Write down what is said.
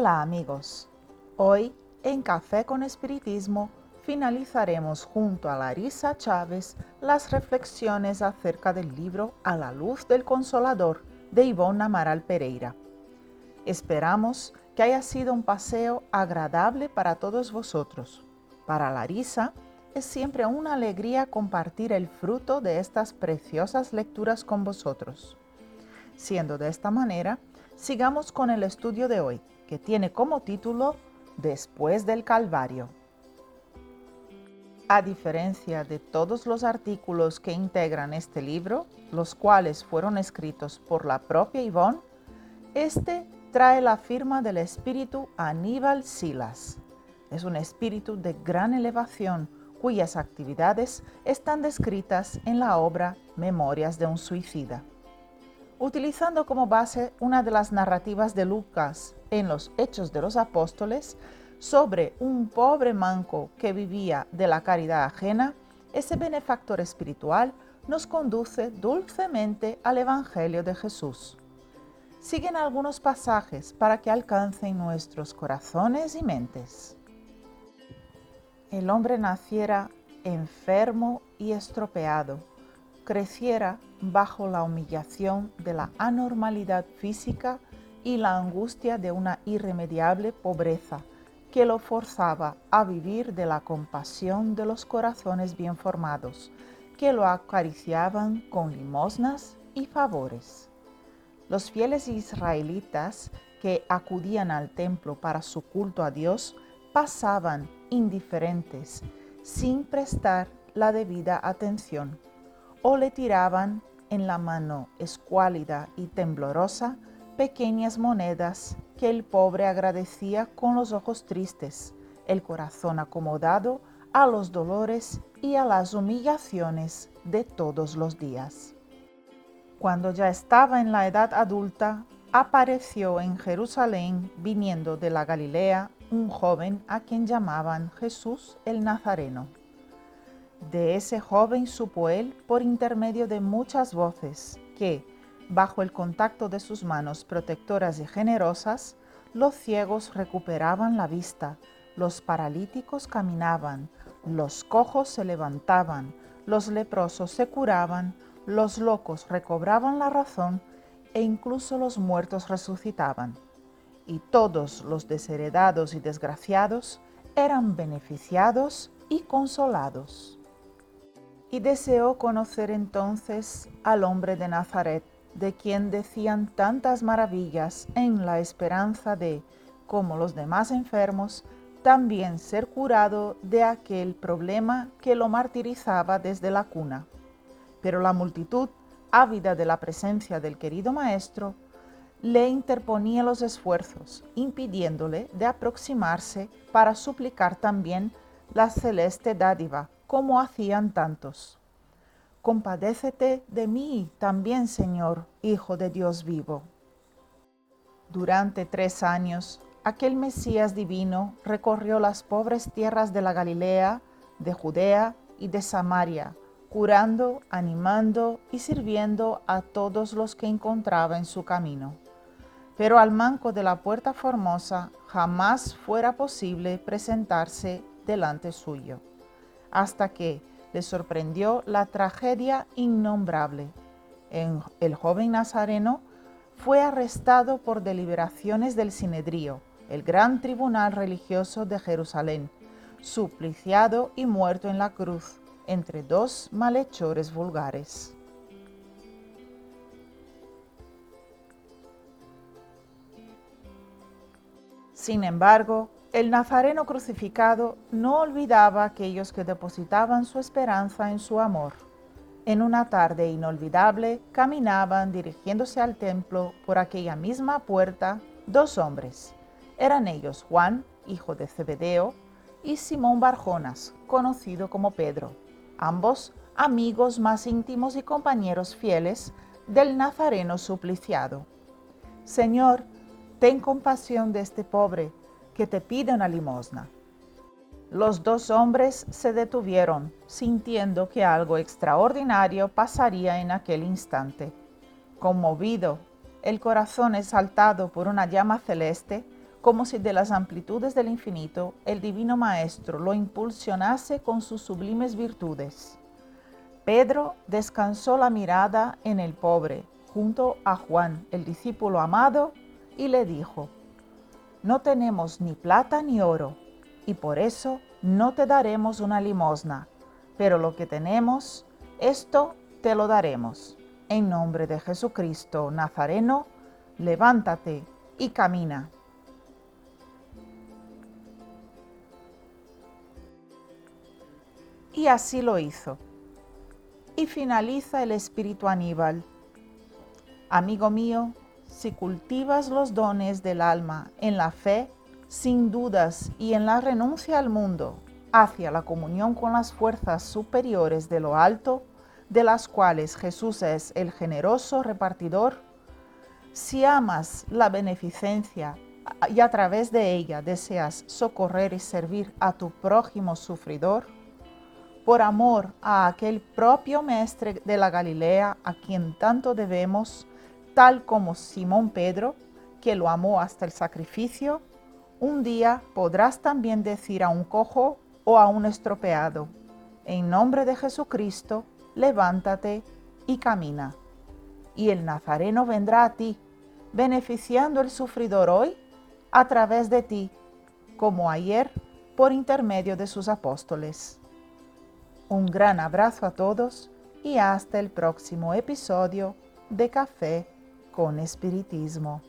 Hola amigos, hoy en Café con Espiritismo finalizaremos junto a Larisa Chávez las reflexiones acerca del libro A la luz del consolador de Ivonne Amaral Pereira. Esperamos que haya sido un paseo agradable para todos vosotros. Para Larisa es siempre una alegría compartir el fruto de estas preciosas lecturas con vosotros. Siendo de esta manera, sigamos con el estudio de hoy, que tiene como título Después del Calvario. A diferencia de todos los artículos que integran este libro, los cuales fueron escritos por la propia Yvonne, este trae la firma del espíritu Aníbal Silas. Es un espíritu de gran elevación cuyas actividades están descritas en la obra Memorias de un suicida. Utilizando como base una de las narrativas de Lucas en los Hechos de los Apóstoles sobre un pobre manco que vivía de la caridad ajena, ese benefactor espiritual nos conduce dulcemente al Evangelio de Jesús. Siguen algunos pasajes para que alcancen nuestros corazones y mentes. El hombre naciera enfermo y estropeado creciera bajo la humillación de la anormalidad física y la angustia de una irremediable pobreza que lo forzaba a vivir de la compasión de los corazones bien formados, que lo acariciaban con limosnas y favores. Los fieles israelitas que acudían al templo para su culto a Dios pasaban indiferentes, sin prestar la debida atención o le tiraban en la mano escuálida y temblorosa pequeñas monedas que el pobre agradecía con los ojos tristes, el corazón acomodado a los dolores y a las humillaciones de todos los días. Cuando ya estaba en la edad adulta, apareció en Jerusalén, viniendo de la Galilea, un joven a quien llamaban Jesús el Nazareno de ese joven supo él por intermedio de muchas voces que, bajo el contacto de sus manos protectoras y generosas, los ciegos recuperaban la vista, los paralíticos caminaban, los cojos se levantaban, los leprosos se curaban, los locos recobraban la razón e incluso los muertos resucitaban. Y todos los desheredados y desgraciados eran beneficiados y consolados y deseó conocer entonces al hombre de Nazaret, de quien decían tantas maravillas en la esperanza de, como los demás enfermos, también ser curado de aquel problema que lo martirizaba desde la cuna. Pero la multitud, ávida de la presencia del querido maestro, le interponía los esfuerzos, impidiéndole de aproximarse para suplicar también la celeste dádiva como hacían tantos. Compadécete de mí también, Señor, Hijo de Dios vivo. Durante tres años, aquel Mesías divino recorrió las pobres tierras de la Galilea, de Judea y de Samaria, curando, animando y sirviendo a todos los que encontraba en su camino. Pero al manco de la puerta formosa jamás fuera posible presentarse delante suyo hasta que le sorprendió la tragedia innombrable. el joven nazareno fue arrestado por deliberaciones del Sinedrío, el gran tribunal religioso de Jerusalén, supliciado y muerto en la cruz entre dos malhechores vulgares. Sin embargo, el Nazareno crucificado no olvidaba a aquellos que depositaban su esperanza en su amor. En una tarde inolvidable caminaban dirigiéndose al templo por aquella misma puerta dos hombres. Eran ellos Juan, hijo de Zebedeo, y Simón Barjonas, conocido como Pedro, ambos amigos más íntimos y compañeros fieles del Nazareno supliciado. Señor, ten compasión de este pobre, que te pide una limosna. Los dos hombres se detuvieron, sintiendo que algo extraordinario pasaría en aquel instante. Conmovido, el corazón exaltado por una llama celeste, como si de las amplitudes del infinito el Divino Maestro lo impulsionase con sus sublimes virtudes. Pedro descansó la mirada en el pobre, junto a Juan, el discípulo amado, y le dijo, No tenemos ni plata ni oro, y por eso no te daremos una limosna, pero lo que tenemos, esto te lo daremos. En nombre de Jesucristo Nazareno, levántate y camina. Y así lo hizo. Y finaliza el espíritu Aníbal. Amigo mío, si cultivas los dones del alma en la fe, sin dudas y en la renuncia al mundo, hacia la comunión con las fuerzas superiores de lo alto, de las cuales Jesús es el generoso repartidor, si amas la beneficencia y a través de ella deseas socorrer y servir a tu prójimo sufridor, por amor a aquel propio Mestre de la Galilea a quien tanto debemos, tal como Simón Pedro, que lo amó hasta el sacrificio, un día podrás también decir a un cojo o a un estropeado, en nombre de Jesucristo, levántate y camina. Y el Nazareno vendrá a ti, beneficiando el sufridor hoy a través de ti, como ayer por intermedio de sus apóstoles. Un gran abrazo a todos y hasta el próximo episodio de Café con Espiritismo.